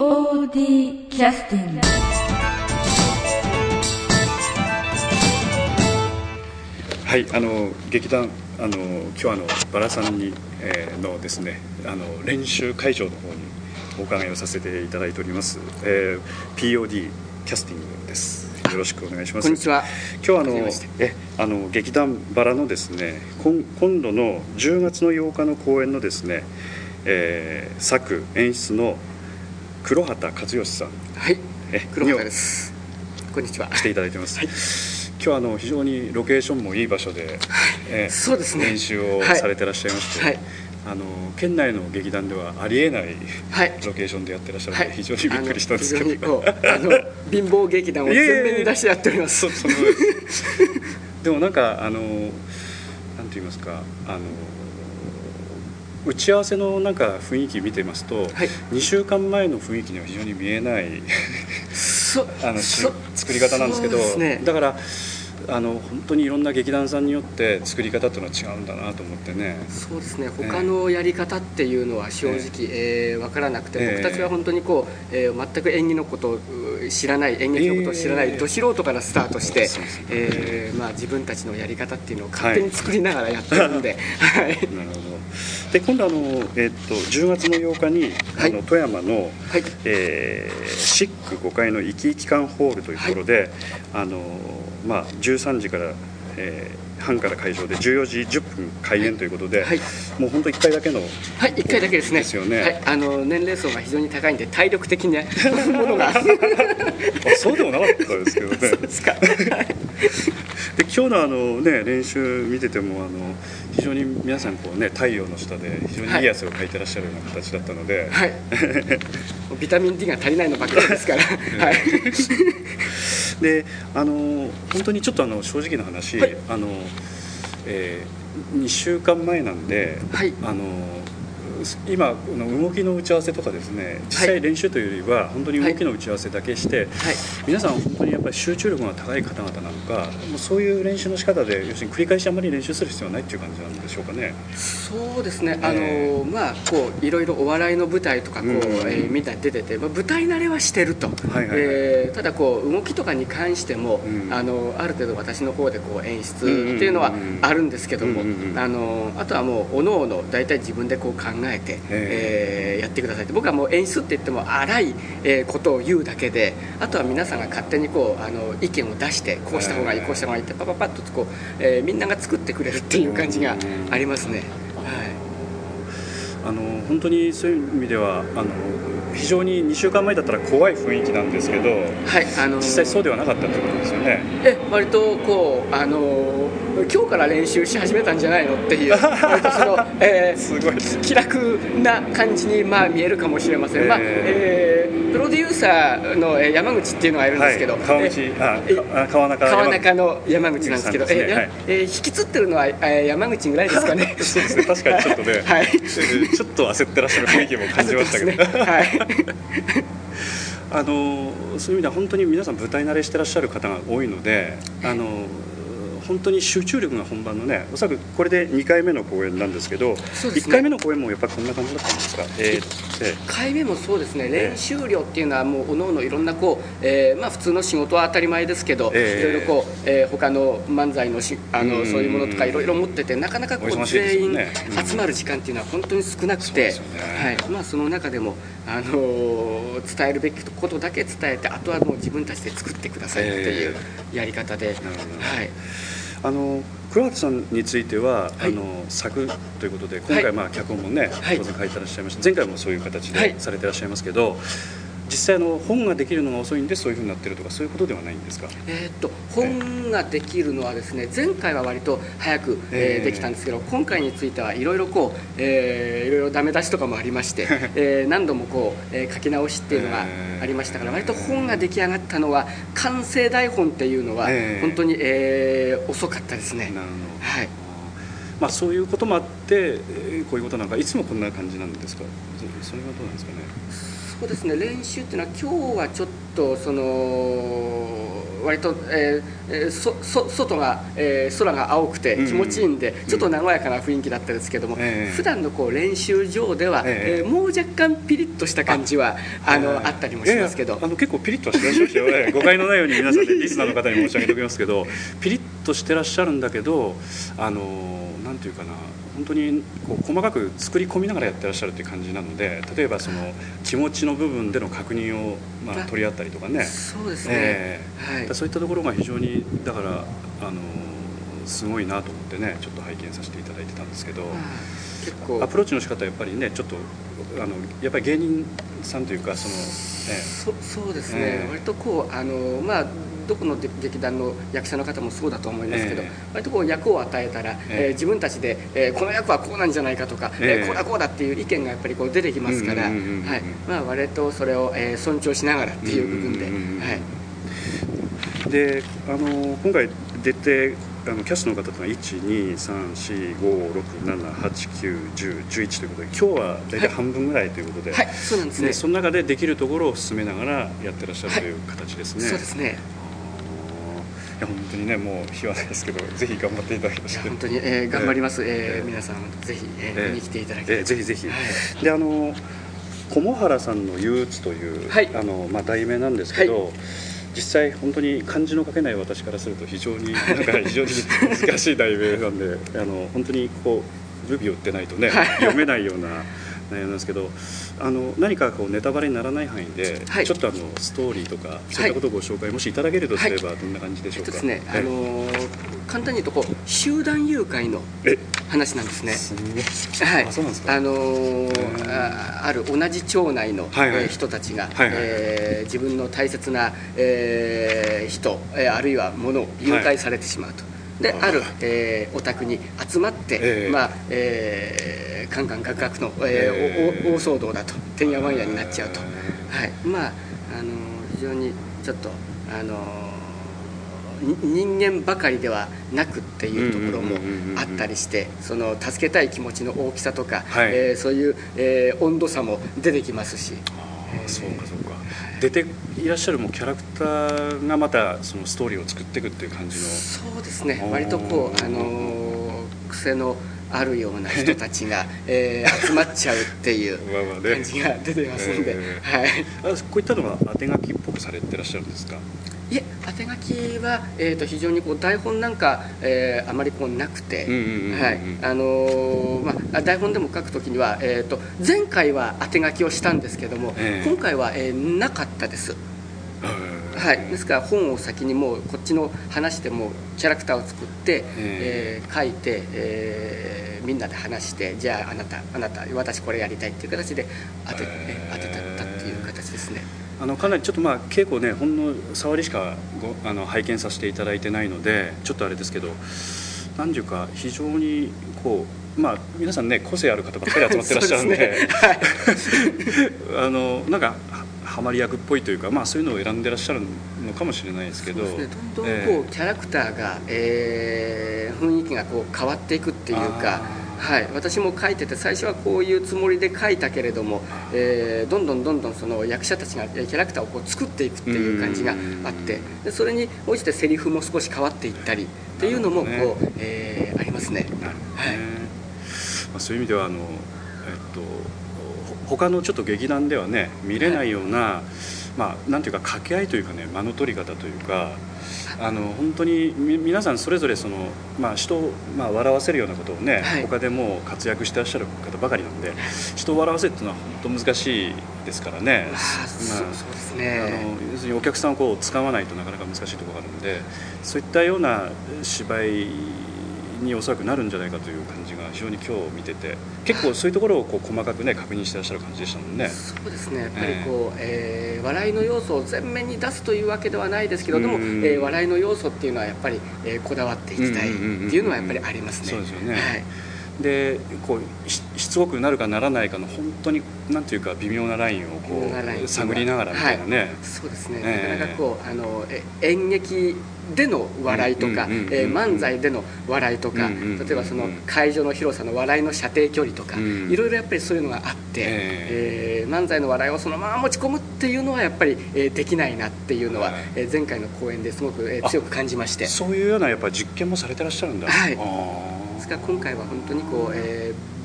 POD キャスティングはい、あの劇団あの今日はあのバラさんに、えーのですねあの練習会場の方にお伺いをさせていただいております、えー POD キャスティングです。よろしくお願いします。こんにちは。今日はあのえあの劇団バラのですね今今度の10月の8日の公演のですね、えー作演出の黒畑和義さんはい。え黒畑です。こんにちは。来ていただいてます、今日はあの非常にロケーションもいい場所で、えーそうですね練習をはいされてらっしゃいまして、はいあの県内の劇団ではありえないはい。ロケーションでやってらっしゃるので、はい。非常にびっくりしたんですけど、あの貧乏劇団を全面に出してやっております。でもなんかあのなんて言いますかあの打ち合わせのなんか雰囲気見てますと、はい。2週間前の雰囲気には非常に見えない そあの作り方なんですけどねだからあの本当にいろんな劇団さんによって作り方っていうのは違うんだなと思ってね。そうですね。他のやり方っていうのは正直、えーわからなくて、ええ。僕たちは本当にこう、えー全く演技のことをう知らない演劇のことを知らない、ええ。ど素人からスタートしてえーまあ自分たちのやり方っていうのを勝手に作りながらやってるんで、はい。なるほど。で今度あの、えっと10月の8日に、はい。あの富山の、はい。えーシック5階の生き生き館ホールというところで、あのまあ、13時から、えー半から会場で14時10分開演ということで、はいもう本当1回だけのはい、一回だけですね。ですよねはい、あの年齢層が非常に高いんで体力的な ものが。あそうでもなかったですけどねそうですか。で今日のあの、ね、練習見ててもあの非常に皆さんこう、ね、太陽の下で非常にいい汗をかいてらっしゃるような形だったので、はい。ビタミン D が足りないのばっかりですから。はい。であの本当にちょっとあの正直な話、はいあのえ2週間前なんで、はい。あの今この動きの打ち合わせとかですね実際はい練習というよりは本当に動きの打ち合わせだけして、はい。皆さん本当にやっぱり集中力が高い方々なのかもうそういう練習の仕方で要するに繰り返しあまり練習する必要はないっていう感じなんでしょうかね。そうですね。あの、えまあこういろいろお笑いの舞台とかこう、うんえーみんな出てて、まあ舞台慣れはしてると。はいはいはいえーただこう動きとかに関しても、うんあのある程度私の方でこう演出っていうのはあるんですけども、あのあとはもうおのおの大体自分でこう考えて、ええーやってください。って僕はもう演出って言っても荒い、えーことを言うだけであとは皆さんが勝手にこうあの意見を出してこうした方がいい、えー。こうした方がいいってパパパッとこう、えーみんなが作ってくれるっていう感じがありますね。はい。あの本当にそういう意味ではあの非常に2週間前だったら怖い雰囲気なんですけどはい、あの実際そうではなかったってことですよね。え割とこうあの今日から練習し始めたんじゃないのっていう 割とその、えーすごい気楽な感じにまあ見えるかもしれません、まあええープロデューサーのえー山口っていうのがいるんですけど、はい、川口。えあ川中川中の山口なんですけど、ね。はい。えー引きつってるのは、えー山口ぐらいですかね。そうですね。確かにちょっとね、はい。ちょっと焦ってらっしゃる雰囲気も感じましたけど、はい。あのそういう意味では本当に皆さん舞台慣れしてらっしゃる方が多いのであの本当に集中力が本番のねおそらくこれで2回目の公演なんですけどすね。1回目の公演もやっぱりこんな感じだったんですか、えーえ1回目もそうですね。え練習量っていうのはもうおのおのいろんなこう、えーまあ、普通の仕事は当たり前ですけど、ええいろいろこう、えー他の漫才のしあのうん。そういうものとかいろいろ持っててなかなかこう全員集まる時間っていうのは本当に少なくて、ね。はい。まあ、その中でも、あのー伝えるべきことだけ伝えてあとはもう自分たちで作ってくださいっていうやり方で、はい、あの黒畑さんについては、はい。あの作ということで今回、まあ、脚本もね、はい。当然書いてらっしゃいました。前回もそういう形はい。でされてらっしゃいますけど、実際あの本ができるのが遅いんでそういうふうになってるとかそういうことではないんですか？えーっと本ができるのはですね前回は割と早く、えーえーできたんですけど今回についてはいろいろこう、えーいろいろダメ出しとかもありまして、えー何度もこう、えー書き直しっていうのがありましたから割と本が出来上がったのは完成台本っていうのはえー。本当に、えー遅かったですね。なるほど。はい。まあ、そういうこともあってこういうことなんかいつもこんな感じなんですか？それはどうなんですかね？そうですね練習っていうのは今日はちょっとその割と、えー、そそ外が、えー、空が青くて気持ちいいんで、うん、ちょっと和やかな雰囲気だったですけども、えー、普段のこう練習場では、えー、えー、もう若干ピリッとした感じはあの、あったりもしますけど、あの結構ピリッとしてらっしゃいましたよ、誤解のないように皆さんでリスナーの方に申し上げておきますけどピリッとしてらっしゃるんだけどあのなんていうかな本当にこう細かく作り込みながらやってらっしゃるという感じなので例えばその気持ちの部分での確認をまあ取り合ったりとかね。そうですね、えー、はい、そういったところが非常にだからあのすごいなと思ってねちょっと拝見させていただいてたんですけど。結構。アプローチの仕方はやっぱりねちょっとあのやっぱり芸人さんというかその、えそそうですね、えー、割とこうあのまあどこの劇団の役者の方もそうだと思いますけど、えー、割とこう役を与えたら、えー、自分たちで、えー、この役はこうなんじゃないかとか、えー、こうだこうだっていう意見がやっぱりこう出てきますから、はい。まあ、割とそれを、えー、尊重しながらっていう部分で。はい。であの今回出てあのキャストの方というのは1234567891011ということで今日は大体半分ぐらいということで、はい、はい、そうなんですね。その中でできるところを進めながらやってらっしゃるという形ですね、はい、そうですねや本当にねもう日はないですけどぜひ頑張っていただきまして本当に、えー、頑張ります、えー、皆さんぜひ、えー、見に来ていただきたい、えー、ぜひぜひ、はい、であの菰原さんの憂鬱という、はい、あのまあ題名なんですけど、はい。実際本当に漢字の書けない私からすると非常になんか非常に難しい題名なんであの本当にこうルビを打ってないとね、読めないような内容なんですけどあの何かこうネタバレにならない範囲で、はい、ちょっとあのストーリーとかそういったことをご紹介、はい、もしいただけるとすればどんな感じでしょうか、はい、ですね、あのー、簡単に言うとこう集団誘拐の話なんですね。はい。あそうなんですか？あのー、あある同じ町内の、はいはい、人たちが、はいはい、えー、自分の大切な、えー、人、えー、あるいは物を誘拐されてしまうと。である、えー、お宅に集まって、えー、まあえー、カンカンガクガクの、えー、大騒動だとてんやわんやになっちゃうと、はい。まああの非常にちょっとあの人間ばかりではなくっていうところもあったりしてその助けたい気持ちの大きさとか、はい、えー、そういう、えー、温度差も出てきますし。あそうかそうか。出ていらっしゃるもキャラクターがまたそのストーリーを作っていくっていう感じの。そうですね。割とこうあの癖のあるような人たちが、えー、集まっちゃうっていう 感じが出てますんで、はい、あこういったのは当て書きっぽくされてらっしゃるんですか？いえ当て書きは、えーと、非常にこう台本なんか、えー、あまりこうなくて台本でも書くときには、えーと、前回は当て書きをしたんですけども、えー、今回は、えー、なかったです。はい、ですから本を先にもうこっちの話でもキャラクターを作って、えー、えー、書いて、えー、みんなで話してじゃああなたあなた私これやりたいっていう形で当て,、えー、当てたっていう形ですね。あのかなりちょっとまあ稽古ねほんの触りしかごあの拝見させていただいてないのでちょっとあれですけど何ていうか非常にこうまあ皆さんね個性ある方ばっかり集まってらっしゃるんで で、ねはい、あのなんかハマり役っぽいというか、まあ、そういうのを選んでらっしゃるのかもしれないですけど、ね、どんどんこう、えー、キャラクターが、えー、雰囲気がこう変わっていくっていうか。はい、私も書いてて最初はこういうつもりで書いたけれども、えー、どんどんどんどんその役者たちがキャラクターをこう作っていくっていう感じがあってでそれに応じてセリフも少し変わっていったりっていうのもこう、ねえー、ありますね。ね、はい。まあ、そういう意味ではあの、えっと、他のちょっと劇団ではね見れないような、はい、まあ、なんていうか掛け合いというかね間の取り方というか。あの本当に皆さんそれぞれその、まあ、人を、まあ、笑わせるようなことをね、はい、他でも活躍してらっしゃる方ばかりなんで人を笑わせるっていうのは本当難しいですからね。まあ、そうですねあの要するにお客さんをこう使わないとなかなか難しいところがあるのでそういったような芝居におそらくなるんじゃないかという感じが非常に今日見てて結構そういうところをこう細かくね確認してらっしゃる感じでしたもんね。そうですね。やっぱりこう、えー、えー、笑いの要素を前面に出すというわけではないですけどでも、えー、笑いの要素っていうのはやっぱり、えー、こだわっていきたいっていうのはやっぱりありますね。そうですよね、はい。でこうつこくなるかならないかの本当になんていうか微妙なラインをこう探りながらみたいなね、はい、そうですね、えー、なかなかこうあの演劇での笑いとか漫才での笑いとか例えばその会場の広さの笑いの射程距離とかいろいろやっぱりそういうのがあって、えー、漫才の笑いをそのまま持ち込むっていうのはやっぱり、えー、できないなっていうのは、えー、前回の講演ですごく、えー、強く感じまして。そういうようなやっぱ実験もされてらっしゃるんだ。はい、ですから今回は本当にこう、えー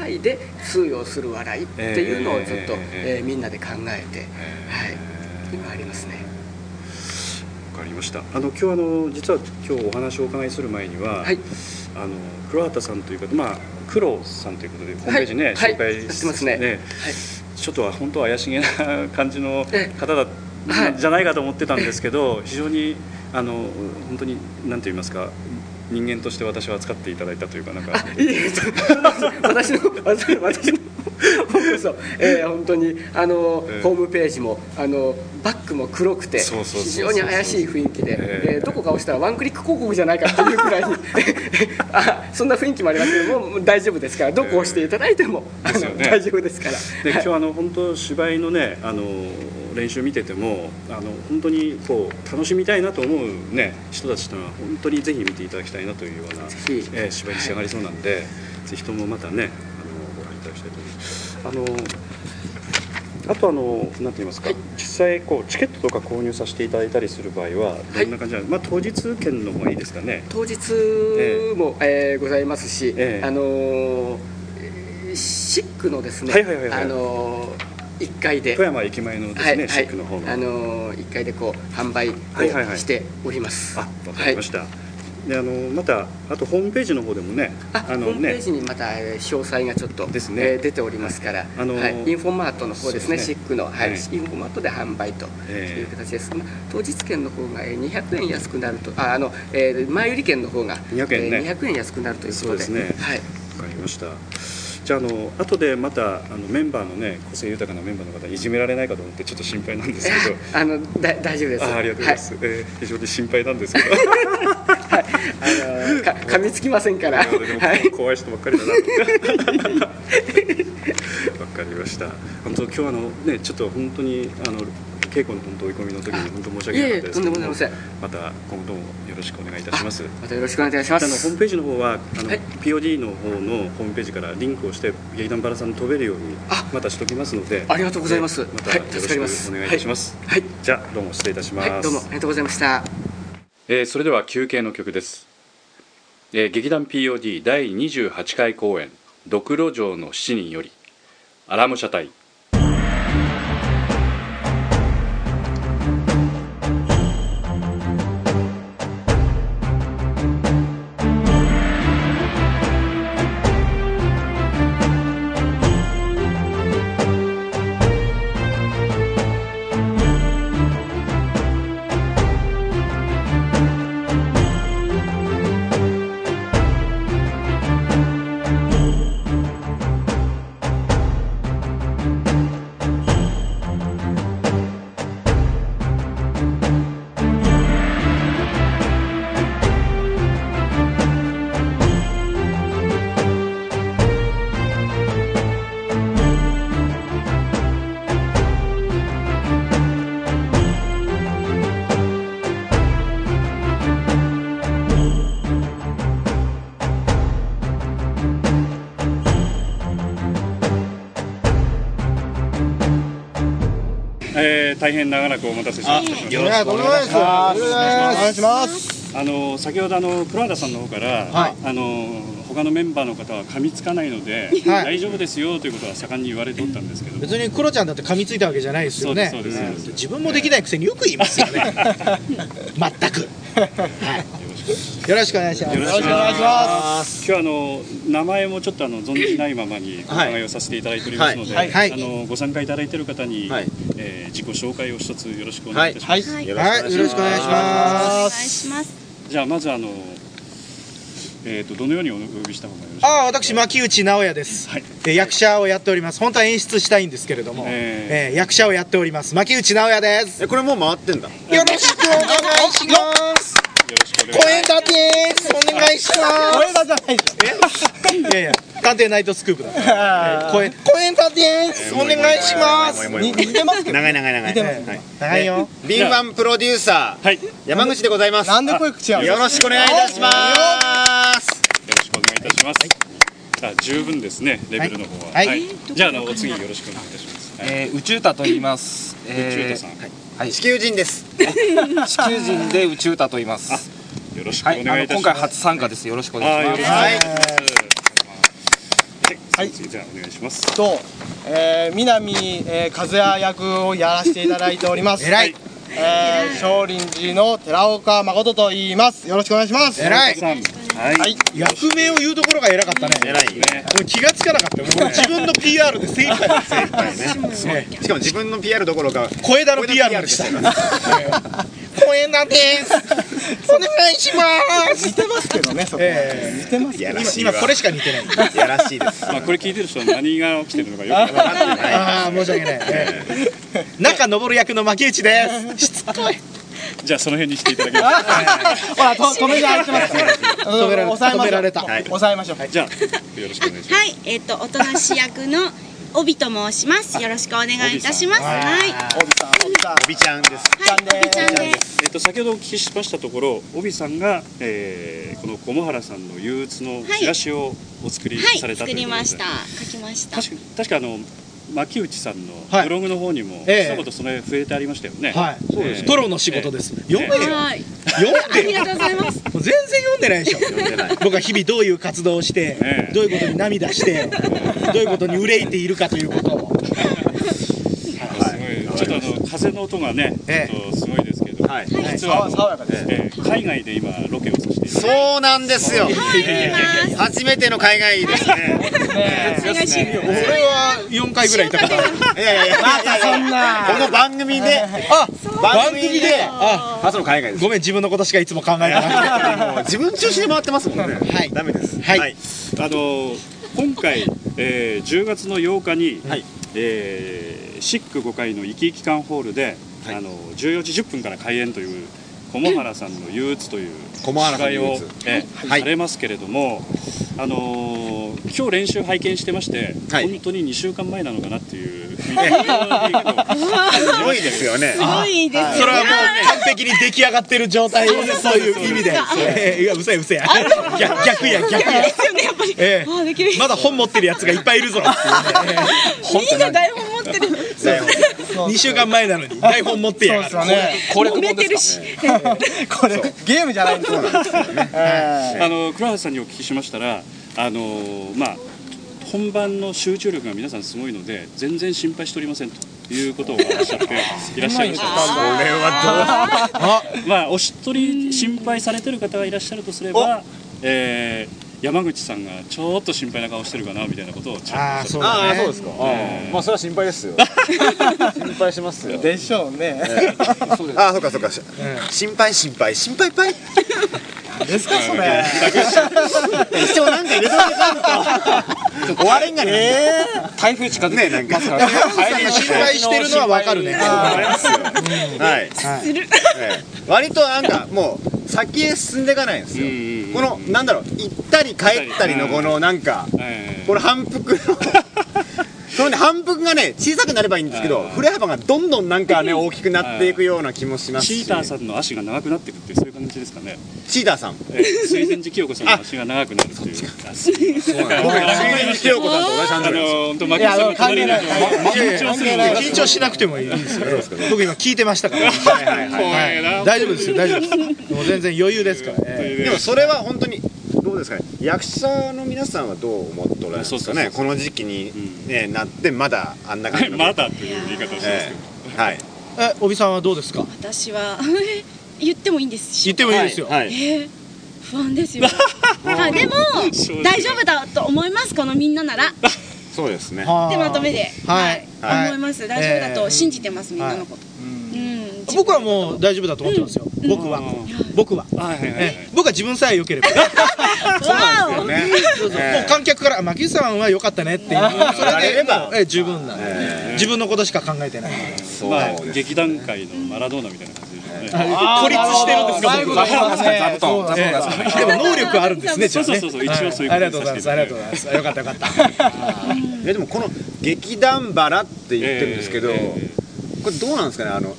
舞台で通用する笑いっていうのをちょっと、えー、えー、みんなで考えて、はい、今ありますね。わかりました。あの今日あの実は今日お話をお伺いする前には、はい、あの黒畑さんというかまあ黒さんということでホームページね、はい、紹介してますね。ね。はい、ちょっとは本当は怪しげな感じの方だ、はい、じゃないかと思ってたんですけど、非常にあの本当に何て言いますか人間として私は扱っていただいたというかなんか。私の私のそう、えー、本当にあの、えー、ホームページもあのバッグも黒くて非常に怪しい雰囲気で、えー、どこか押したらワンクリック広告じゃないかっていうくらいに あそんな雰囲気もありますけども大丈夫ですからどこを押していただいても、えー、ね、大丈夫ですから。で、今日あの本当芝居のねあの練習見ててもあの本当にこう楽しみたいなと思う、ね、人たちというのは本当にぜひ見ていただきたいなというような、えー、芝居に仕上がりそうなんで、はい、ぜひともまたねあのご覧いただきたいと思います。あのあとあのなんて言いますか、はい、実際こうチケットとか購入させていただいたりする場合はどんな感じな、はい、まあ当日券の方がいいですかね。当日も、えー、えー、ございますし、えー、あのー、シックのですね、はいはいはいはい、あのー1階で。富山駅前のですね、はい、シックの方あの1階でこう販売をしております、はい。はいはい、あわかりました、はい、であのまたあとホームページの方でもねあの、ね、ホームページにまた詳細がちょっとですね、えー、出ておりますから、あのー、インフォマートの方ですね、ね、シックの、はい、インフォマートで販売という形です、まあ、当日券の方が200円安くなるとああの、えー、前売り券の方が200円,、ね。えー、200円安くなるということで。そうですね。はい。わかりましたじゃああの後でまたあのメンバーのね個性豊かなメンバーの方いじめられないかと思ってちょっと心配なんですけど。あのだ大丈夫です。あありがとうございます、はい、えー、非常に心配なんですけど。はい。あのか噛みつきませんから、はい、怖い人ばっかりだな。わかりました。本当今日あのねちょっと本当にあの稽古の本当追い込みの時に本当申し訳なかったですけどまた今後ともよろしくお願いいたします。またよろしくお願いします。あのホームページの方はあの、はい、POD の方のホームページからリンクをして劇団バラさん飛べるようにまたしときますのでありがとうございます。またよろしくお願いいたします、はい、はい、じゃあどうも失礼いたします、はい、どうもありがとうございました、えー、それでは休憩の曲です、えー、劇団 POD 第28回公演「ドクロ城の7人」よりアラム車隊大変長らくお待たせしました。よろしくお願いします。お願いします。あの先ほどあの黒田さんの方から、はい、あの他のメンバーの方は噛みつかないので、はい、大丈夫ですよということは盛んに言われておったんですけど別にクロちゃんだって噛みついたわけじゃないですよね。そうですそうです、自分もできないくせによく言いますよね。全く。はい。よろしくお願いします。よろしくお願いします。今日あの名前もちょっとあの存じないままにお伺いをさせていただいておりますので、はい、あのご参加いただいている方に、はい、えー、自己紹介を一つよろしくお願いいたします。はい、よろしくお願いします。じゃあまずあの。えーと、どのようにお呼びした方がよろしいあ私牧内直哉です、はい、え役者をやっております。本当は演出したいんですけれども、えー、えー、役者をやっております。牧内直哉です。えこれもう回ってんだ。よろしくお願いします公園だけお願いします。公園だじゃないじゃんいやいや探偵ナイトスクープだ公園公園だけお願いします。似てますけど長い長い長い。似てます長いよ。敏腕プロデューサー山口でございます。なんで声違うよろしくお願いいたします。よろしくお願いいたします。あ十分ですね。レベルの方は。はい。じゃああのお次よろしくお願いいたします。え宇宙太と言います。宇宙太さん。はい地球人です。地球人で宇宙太と言います。よろしくお願いいたします。今回初参加です。よろしくお願いします。はい。はい。じゃあお願いします。と、えー、南、えー、和也役をやらせていただいております。偉い。えー、少林寺の寺岡誠と言います。よろしくお願いします。偉いはい、はい、役名を言うところが偉かったね。偉いね。俺気がつかなかったよ。俺自分の PR で精一杯精一杯ね。しかも自分の PR どころか声だの PR でした。声だです。お願いします。似てますけどねそこ、え似てますやらしいわ。今これしか似てない。やらしいです。まあこれ聞いてる人は何が起きてるのかよくわかってない。ああ申し訳ない、ええ、中昇役の牧内です。しつこいじゃあその辺にしていただけます。ほらと止めに入ってます止められ抑はい。抑えましょう。じゃあよろしくお願いします。はい、えっ、と、おとなし役の帯と申します。よろしくお願いいたします。はい。おびさんおびさんおびちゃんです。はい、帯ちゃんです。えっと先ほどお聞きしましたところ帯さんが、えー、この小原さんの憂鬱のチラシをお作りはい、されたと作いうことで、りました。書きました。確か確かあの牧内さんのはい。ブログの方にもええ。一言それ触れてありましたよね。はい。そうです。プロの仕事です読めよ。はい。読んあでよりがとうございます。もう全然読んでないでしょ。僕は日々どういう活動をして、どういうことに涙して どういうことに憂いているかということを。すごい。ちょっとあの風の音がね、すごいですはい。実はあの爽やかですええ。海外で今ロケをさせていただいて。そうなんですよ。初めての海外ですね。俺は4回ぐらいいたことある。いやいやいや。またそんな。この番組で。あ番番組で。あ初の海外です。ごめん自分のことしかいつも考えてない自分中心で回ってますもんね。はい。ダメです。はい。あの今回、えー、10月の8日に、はい。えー、シック5階の生き生き館ホールで、はい。あの14時10分から開演という駒原さんの憂鬱という駒原を鬱、えーはい。されますけれども、あのー今日練習拝見してまして、はい。本当に2週間前なのかなっていうすごいですよね。すごいですそれはもう完璧に出来上がってる状態そういう意味で。ええ。いやうせえうせえ。逆逆や逆や。ですよね、やっぱり。まだ本持ってるやつがいっぱいいるぞっていうね。みんな台本。2週間前なのに台本持ってやがる。そうですてるし。か。これゲームじゃないんですよ。えあの倉橋さんにお聞きしましたらあのまあ本番の集中力が皆さんすごいので全然心配しておりませんと。いうことをおっしゃっていらっしゃいましたあまあお一人心配されてる方がいらっしゃるとすれば、えー山口さんがちょっと心配な顔してるかなみたいなことをちらっとあーそうだね。ああそうですか。ええ。まあそれは心配ですよ。心配しますよ。ーでしょうね。ああそうかそうか。心配心配。心配ぱいですかそれ。一応なんか入れと。け終われんがね。台風近づいてねなんか。山口さんが心配してるのはわかるね。はい。ええ。割となんかもう先へ進んでいかないんですよこのなんだろう行ったり帰ったりのこのなんかえーこの反復の そのね反復がね小さくなればいいんですけど振れ幅がどんどんなんかね大きくなっていくような気もしますし。チーターさんの足が長くなっていくっていうそういう感じですかね、チーターさん。えー、水前寺清子さんの足が長くなるっていう。あそう僕が水前清子さんと同じ誕あ生日で本当牧野さんの隣に緊張するんで。緊張しなくてもいいですよ。僕今聞いてましたから。はいはいはい怖いな。大丈夫ですよ大丈夫です。もう全然余裕ですからね。でもそれは本当にですかね。役者の皆さんはどう思っておられるんですかね。この時期に、ねなってまだあんな感じ。の まだという言い方をしますけえど、えはい。え帯さんはどうですか？私は 言ってもいいんですし言ってもいいですよ。はい。えー不安ですよ。はいでも大丈夫だと思いますこのみんななら。そうですね。はあ。でまとめで。はい。はい。思います。大丈夫だと信じてますみんなのこと。うん僕はもう大丈夫だと思ってますよ。僕は。僕は。はいはいはい。はいえ。僕は自分さえ良ければ。わお。ね。そうそうもう観客から「牧内さんは良かったね」っていう。それでもうえ十分なんで。自分のことしか考えてない。そうまあです劇団界のマラドーナみたいな感じで孤立してるんですか。僕座布団座布団でも能力あるんですねそうそうそう。そう一応そういうありがとうございます。ありがとうございます。よかったよかった。でもこの劇団バラって言ってるんですけど、これどうなんですかね？あの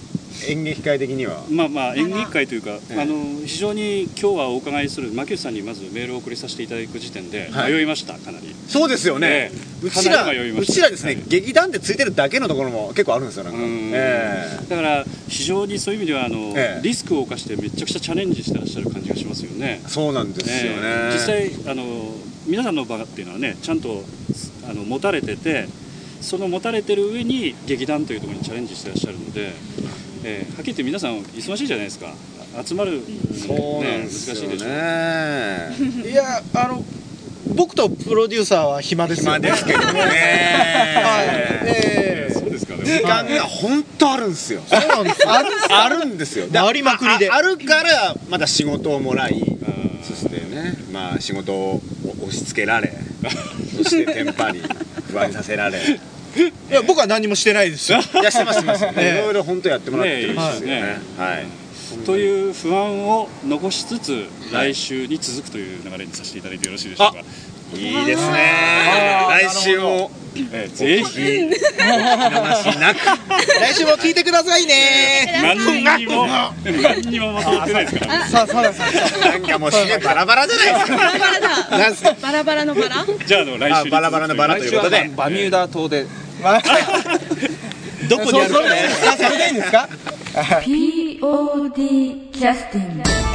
演劇界的には？まあまあ演劇界というか、あの非常に今日はお伺いする牧内さんにまずメールを送りさせていただく時点で迷いました、かなり。そうですよね、うちらうちらですね、劇団でついてるだけのところも結構あるんですよなんか、うん。えだから非常にそういう意味ではあの、ええ。リスクを冒してめちゃくちゃチャレンジしてらっしゃる感じがしますよね。えそうなんですよね。実際あの皆さんの場っていうのはねちゃんとあの持たれててその持たれてる上に劇団というところにチャレンジしてらっしゃるので、えーはっきり言って皆さん忙しいじゃないですか。集まる、ね、そうなんですよ難しいでしょ。ねいやあの僕とプロデューサーは暇ですよ暇ですけどね。はい。ええ。そうですかね時間が本当あるんですよ。そうなんですよ。あるんですよ。で回りまくりでああるからまだ仕事をもらい。そしてねまあ仕事を押し付けられそしてテンパり不安にさせられいいや僕は何もしてないですよ。やしてますしてます。いえ。えろいろ本当やってもらってるんですよね。ねはい。という不安を残しつつ来週に続くという流れにさせていただいてよろしいでしょうか、いいですね。来週も。えーぜひ。見逃しなく。来週も聞いてくださいね。何にも。何にもまとまってないですから。さあそうですそうなんかもう締めバラバラじゃないですか。バラバラだ。なんすか。バラバラのバラ。じゃああの来週バラバラのバラということで。バミューダ島で どこにあるかね。それでいいんですか POD キャスティング